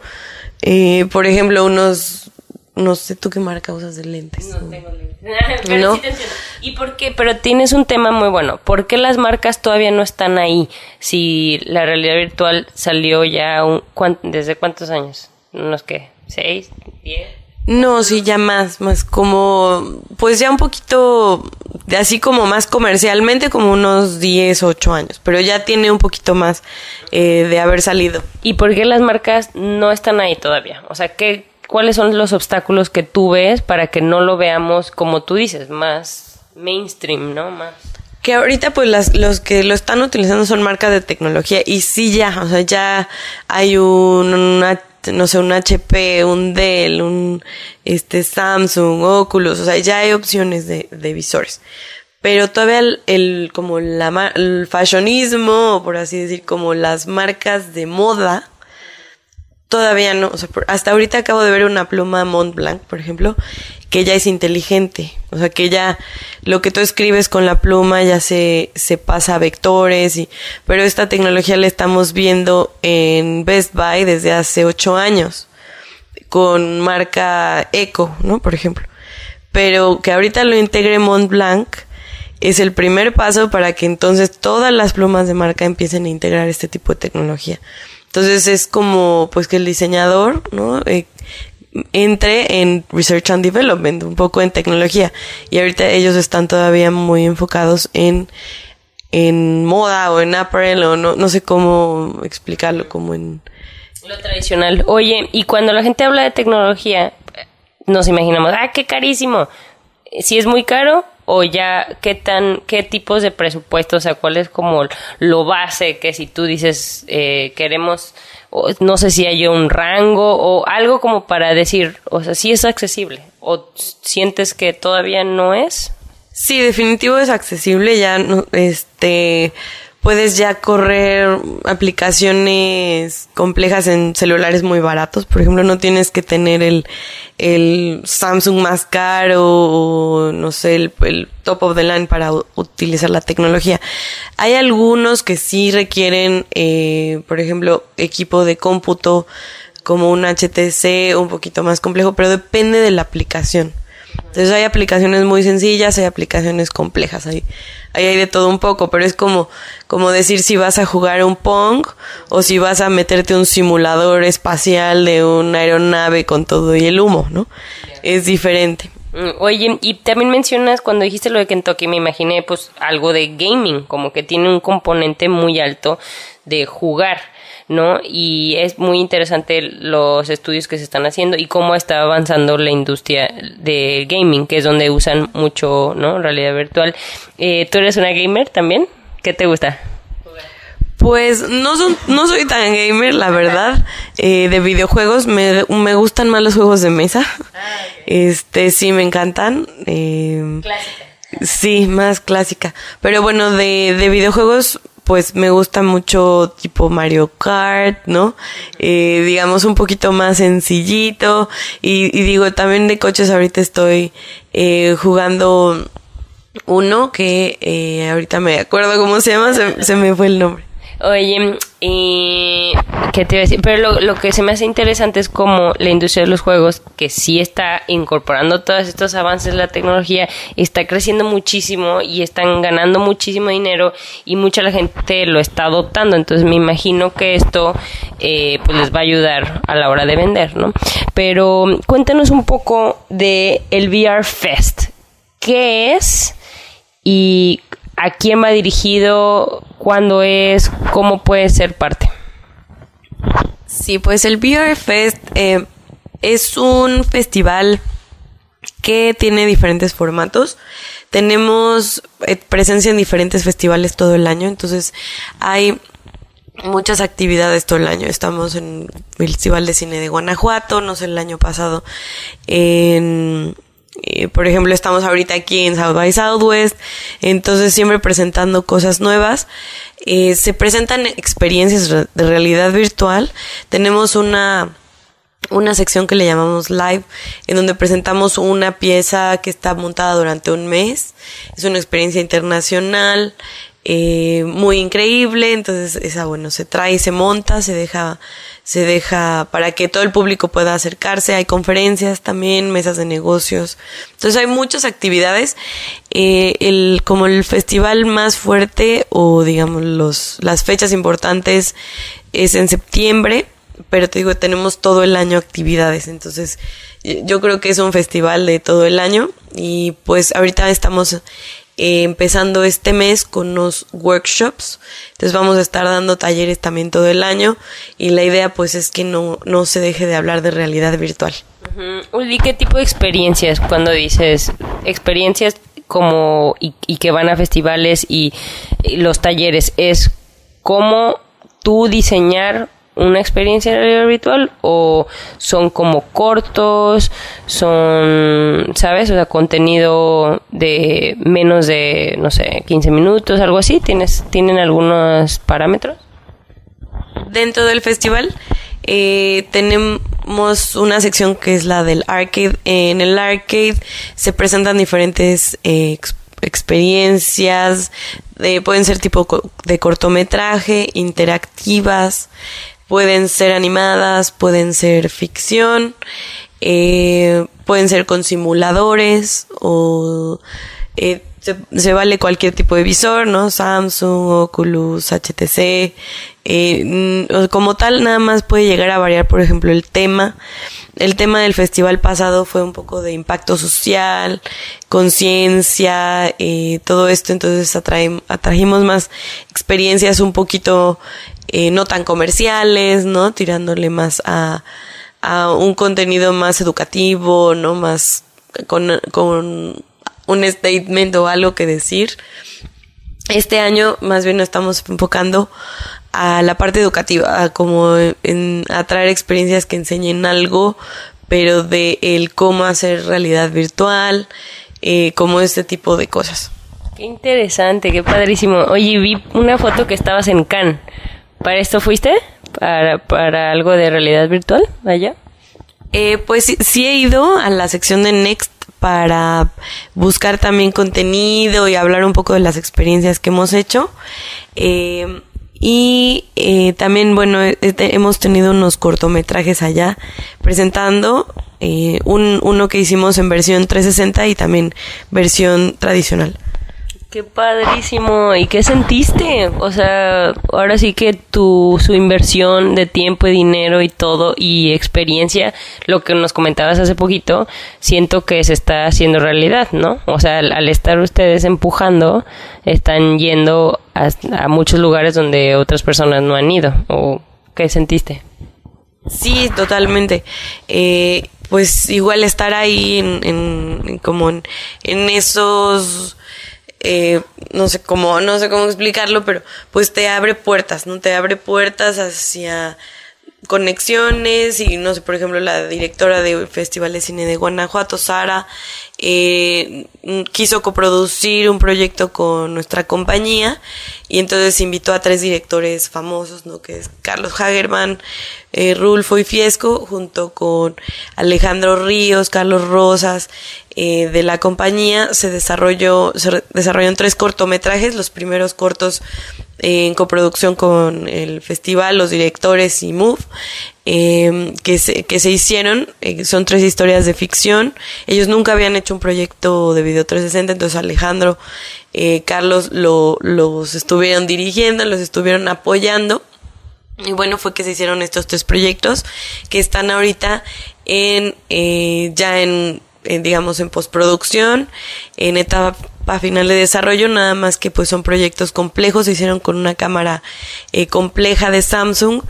eh, por ejemplo unos no sé tú qué marca usas de lentes. No tengo lentes. pero sí te entiendo. ¿Y por qué? Pero tienes un tema muy bueno. ¿Por qué las marcas todavía no están ahí? Si la realidad virtual salió ya un, ¿desde cuántos años? ¿Unos qué? ¿Seis? ¿Diez? No, sí, ya más, más como, pues ya un poquito, así como más comercialmente, como unos 10, 8 años, pero ya tiene un poquito más eh, de haber salido. ¿Y por qué las marcas no están ahí todavía? O sea, ¿qué, ¿cuáles son los obstáculos que tú ves para que no lo veamos, como tú dices, más mainstream, ¿no? Más que ahorita pues las, los que lo están utilizando son marcas de tecnología y sí ya, o sea, ya hay un, no sé, un HP, un Dell, un este Samsung, Oculus, o sea, ya hay opciones de, de visores. Pero todavía el, como la, el fashionismo, por así decir, como las marcas de moda, Todavía no. O sea, hasta ahorita acabo de ver una pluma Mont Blanc, por ejemplo, que ya es inteligente. O sea, que ya lo que tú escribes con la pluma ya se, se pasa a vectores. Y, pero esta tecnología la estamos viendo en Best Buy desde hace ocho años. Con marca Eco, ¿no? Por ejemplo. Pero que ahorita lo integre Mont Blanc es el primer paso para que entonces todas las plumas de marca empiecen a integrar este tipo de tecnología. Entonces es como pues que el diseñador, ¿no? Eh, entre en Research and Development, un poco en tecnología. Y ahorita ellos están todavía muy enfocados en, en moda o en apparel o no, no sé cómo explicarlo, como en... Lo tradicional. Oye, y cuando la gente habla de tecnología, nos imaginamos, ah, qué carísimo. Si es muy caro, o ya qué tan qué tipos de presupuestos o sea cuál es como lo base que si tú dices eh, queremos no sé si hay un rango o algo como para decir o sea si es accesible o sientes que todavía no es. Sí definitivo es accesible ya este puedes ya correr aplicaciones complejas en celulares muy baratos. Por ejemplo, no tienes que tener el, el Samsung más caro o no sé, el, top of the line para utilizar la tecnología. Hay algunos que sí requieren, eh, por ejemplo, equipo de cómputo como un HTC un poquito más complejo, pero depende de la aplicación. Entonces hay aplicaciones muy sencillas, hay aplicaciones complejas, hay, ahí hay de todo un poco, pero es como, como decir si vas a jugar un Pong o si vas a meterte un simulador espacial de una aeronave con todo y el humo, ¿no? Es diferente. Mm, oye, y también mencionas cuando dijiste lo de Kentucky, me imaginé pues algo de gaming, como que tiene un componente muy alto de jugar. ¿No? Y es muy interesante los estudios que se están haciendo y cómo está avanzando la industria de gaming, que es donde usan mucho, ¿no? Realidad virtual. Eh, ¿Tú eres una gamer también? ¿Qué te gusta? Pues no, son, no soy tan gamer, la verdad. Eh, de videojuegos me, me gustan más los juegos de mesa. Este sí me encantan. Eh, clásica. Sí, más clásica. Pero bueno, de, de videojuegos pues me gusta mucho tipo Mario Kart, ¿no? Eh, digamos un poquito más sencillito. Y, digo, también de coches ahorita estoy eh, jugando uno que eh, ahorita me acuerdo cómo se llama, se me fue el nombre. Oye, y ¿qué te iba a decir? Pero lo, que se me hace interesante es como la industria de los juegos, que sí está incorporando todos estos avances de la tecnología, está creciendo muchísimo y están ganando muchísimo dinero y mucha la gente lo está adoptando. Entonces me imagino que esto eh, pues les va a ayudar a la hora de vender, ¿no? Pero cuéntanos un poco de el VR Fest. ¿Qué es? Y a quién va dirigido, cuándo es, cómo puede ser parte. Sí, pues el VR Fest eh, es un festival que tiene diferentes formatos. Tenemos eh, presencia en diferentes festivales todo el año, entonces hay muchas actividades todo el año. Estamos en el Festival de Cine de Guanajuato, no sé, el año pasado en eh, por ejemplo, estamos ahorita aquí en South by Southwest, entonces siempre presentando cosas nuevas. Eh, se presentan experiencias de realidad virtual. Tenemos una una sección que le llamamos live, en donde presentamos una pieza que está montada durante un mes. Es una experiencia internacional, eh, muy increíble, entonces esa bueno se trae, se monta, se deja, se deja para que todo el público pueda acercarse, hay conferencias también, mesas de negocios, entonces hay muchas actividades, eh, el, como el festival más fuerte o digamos los, las fechas importantes es en septiembre, pero te digo, tenemos todo el año actividades, entonces yo creo que es un festival de todo el año y pues ahorita estamos eh, empezando este mes con unos workshops. Entonces vamos a estar dando talleres también todo el año y la idea pues es que no, no se deje de hablar de realidad virtual. ¿Y qué tipo de experiencias cuando dices experiencias como y, que van a festivales y, y los talleres? ¿Es cómo tú diseñar una experiencia de realidad virtual o son como cortos, son, ¿sabes? O sea, contenido de menos de, no sé, 15 minutos, algo así. ¿Tienes, ¿Tienen algunos parámetros? Dentro del festival, Eh, tenemos una sección que es la del arcade. En el arcade se presentan diferentes eh, experiencias, pueden ser tipo de cortometraje, interactivas, pueden ser animadas, pueden ser ficción, eh, pueden ser con simuladores o eh, se, vale cualquier tipo de visor, ¿no? Samsung, Oculus, HTC. Eh, mm, como tal, nada más puede llegar a variar, por ejemplo, el tema. El tema del festival pasado fue un poco de impacto social, conciencia, eh, todo esto. Entonces atrajimos más experiencias un poquito eh, no tan comerciales, ¿no? Tirándole más a, a un contenido más educativo, ¿no? Más con, con un statement o algo que decir. Este año más bien nos estamos enfocando a la parte educativa, a como en atraer experiencias que enseñen algo, pero de el cómo hacer realidad virtual, eh, como este tipo de cosas. Qué interesante, qué padrísimo. Oye, vi una foto que estabas en Cannes. ¿Para esto fuiste? ¿Para, para algo de realidad virtual allá? Eh, pues sí, sí, he ido a la sección de Next para buscar también contenido y hablar un poco de las experiencias que hemos hecho. Eh, y eh, también, bueno, hemos tenido unos cortometrajes allá presentando, eh, un, uno que hicimos en versión 360 y también versión tradicional. Qué padrísimo. ¿Y qué sentiste? O sea, ahora sí que tu su inversión de tiempo y dinero y todo y experiencia, lo que nos comentabas hace poquito, siento que se está haciendo realidad, ¿no? O sea, al, estar ustedes empujando, están yendo a, a, muchos lugares donde otras personas no han ido. ¿O qué sentiste? Sí, totalmente. Eh, pues igual estar ahí en, como en esos eh, no sé cómo, no sé cómo explicarlo, pero pues te abre puertas, ¿no? Te abre puertas hacia conexiones y no sé, por ejemplo, la directora del Festival de Cine de Guanajuato, Sara, eh, quiso coproducir un proyecto con nuestra compañía y entonces invitó a tres directores famosos, ¿no? Que es Carlos Hagerman, eh, Rulfo y Fiesco, junto con Alejandro Ríos, Carlos Rosas, eh, de la compañía. Se desarrolló, se desarrollaron tres cortometrajes, los primeros cortos en coproducción con el festival, los directores y MOVE, eh, que, se, que se hicieron. Eh, son tres historias de ficción. Ellos nunca habían hecho un proyecto de video 360, entonces Alejandro, eh, Carlos lo, los estuvieron dirigiendo, los estuvieron apoyando. Y bueno, fue que se hicieron estos tres proyectos que están ahorita en, eh, ya en, en, digamos, en postproducción, en etapa final de desarrollo, nada más que pues son proyectos complejos, se hicieron con una cámara eh, compleja de Samsung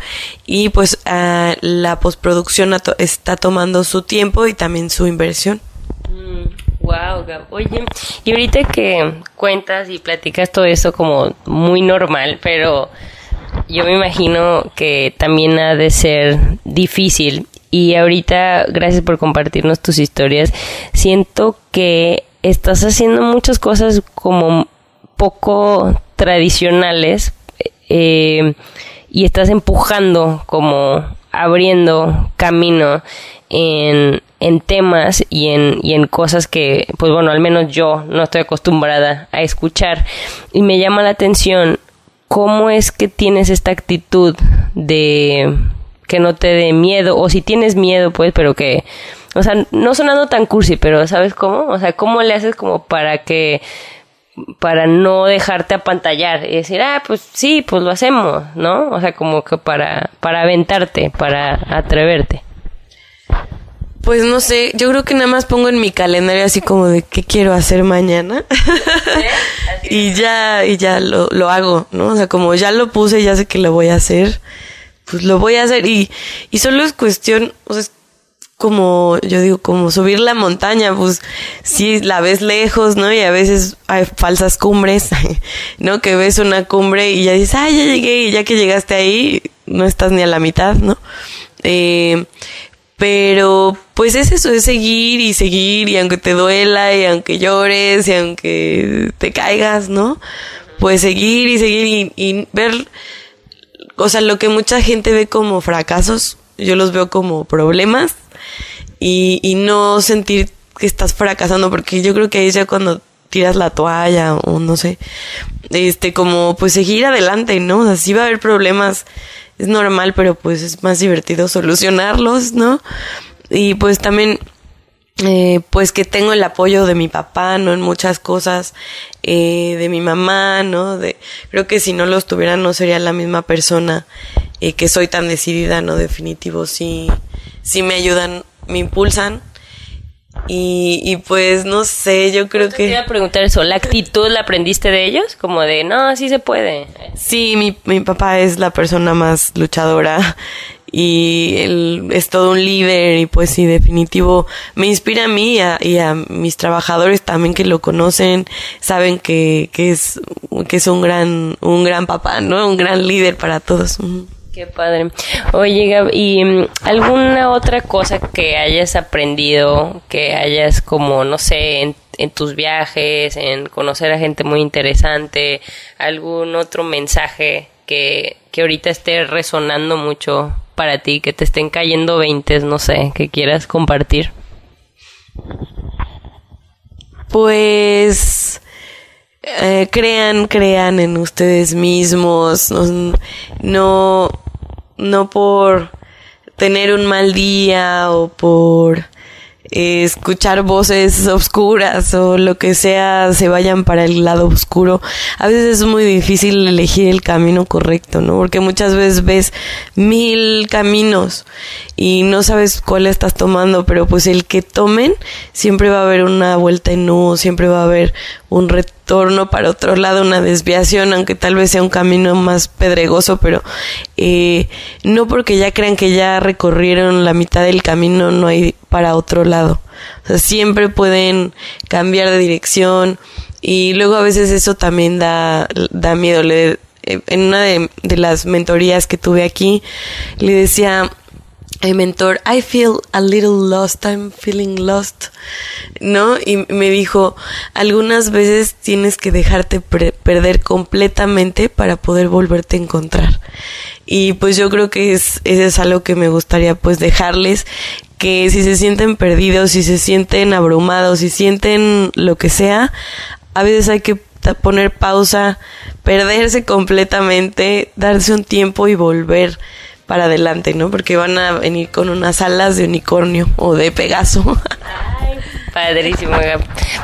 y pues uh, la postproducción está tomando su tiempo y también su inversión. wow, mm, oye, y ahorita que cuentas y platicas todo eso como muy normal, pero yo me imagino que también ha de ser difícil. Y ahorita, gracias por compartirnos tus historias. Siento que estás haciendo muchas cosas como poco tradicionales eh, y estás empujando como abriendo camino en, en temas y en, y en cosas que, pues bueno, al menos yo no estoy acostumbrada a escuchar. Y me llama la atención cómo es que tienes esta actitud de que no te dé miedo, o si tienes miedo, pues, pero que o sea, no sonando tan cursi, pero ¿sabes cómo? O sea, ¿cómo le haces como para que para no dejarte apantallar y decir, ah, pues sí, pues lo hacemos, ¿no? O sea, como que para, para aventarte, para atreverte. Pues no sé, yo creo que nada más pongo en mi calendario así como de qué quiero hacer mañana. y ya, y ya lo, lo hago, ¿no? O sea, como ya lo puse, ya sé que lo voy a hacer, pues lo voy a hacer. Y, y solo es cuestión, o sea, como, yo digo, como subir la montaña, pues sí, la ves lejos, ¿no? Y a veces hay falsas cumbres, ¿no? Que ves una cumbre y ya dices, ah, ya llegué, y ya que llegaste ahí, no estás ni a la mitad, ¿no? Eh, pero pues es eso, es seguir y seguir, y aunque te duela, y aunque llores, y aunque te caigas, ¿no? Pues seguir y seguir y, y ver, o sea, lo que mucha gente ve como fracasos, yo los veo como problemas y, y no sentir que estás fracasando, porque yo creo que ahí ya cuando tiras la toalla o no sé, este, como pues seguir adelante, ¿no? O sea, sí va a haber problemas, es normal, pero pues es más divertido solucionarlos, ¿no? Y pues también eh, pues que tengo el apoyo de mi papá, ¿no? En muchas cosas, eh, de mi mamá, ¿no? De, creo que si no los tuviera no sería la misma persona eh, que soy tan decidida, ¿no? Definitivo, sí, sí me ayudan, me impulsan. Y, y pues no sé, yo creo que... Te iba a preguntar eso, ¿la actitud la aprendiste de ellos? Como de, no, así se puede. Sí, mi, mi papá es la persona más luchadora y él es todo un líder y pues sí, definitivo me inspira a mí y a, y a mis trabajadores también que lo conocen, saben que, que es que es un gran un gran papá, ¿no? Un gran líder para todos. Qué padre. Oye, Gab, ¿y mm, alguna otra cosa que hayas aprendido, que hayas como, no sé, en, en tus viajes, en conocer a gente muy interesante, algún otro mensaje que, que ahorita esté resonando mucho para ti, que te estén cayendo veintes, no sé, que quieras compartir? Pues eh, crean, crean en ustedes mismos, no, no, no por tener un mal día o por eh, escuchar voces oscuras o lo que sea se vayan para el lado oscuro. A veces es muy difícil elegir el camino correcto, ¿no? Porque muchas veces ves mil caminos y no sabes cuál estás tomando, pero pues el que tomen siempre va a haber una vuelta en U, siempre va a haber un retorno para otro lado, una desviación, aunque tal vez sea un camino más pedregoso, pero eh, no porque ya crean que ya recorrieron la mitad del camino, no hay para otro lado. O sea, siempre pueden cambiar de dirección y luego a veces eso también da, da miedo. Eh, en una de, de las mentorías que tuve aquí, le decía, el mentor, I feel a little lost, I'm feeling lost, ¿no? Y me dijo, algunas veces tienes que dejarte perder completamente para poder volverte a encontrar. Y pues yo creo que es, eso es algo que me gustaría pues dejarles, que si se sienten perdidos, si se sienten abrumados, si sienten lo que sea, a veces hay que poner pausa, perderse completamente, darse un tiempo y volver para adelante, ¿no? Porque van a venir con unas alas de unicornio o de Pegaso. Ay, padrísimo, Gab.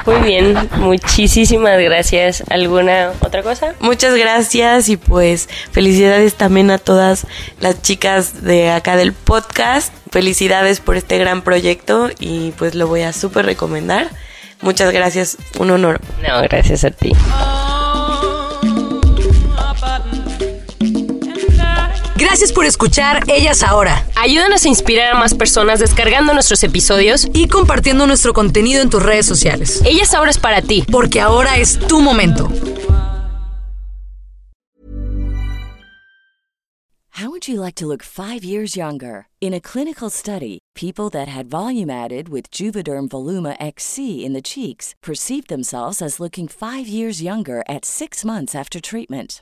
Muy bien, muchísimas gracias. ¿Alguna otra cosa? Muchas gracias y pues felicidades también a todas las chicas de acá del podcast. Felicidades por este gran proyecto y pues lo voy a súper recomendar. Muchas gracias, un honor. No, gracias a ti. Gracias por escuchar Ellas Ahora Ayúdanos a inspirar a más personas descargando nuestros episodios. y compartiendo nuestro contenido en tus redes sociales. Ellas ahora es para ti. Porque ahora es tu momento. How would you like to look five years younger? In a clinical study, people that had volume added with Juvederm Voluma XC in the cheeks perceived themselves as looking five years younger at six months after treatment.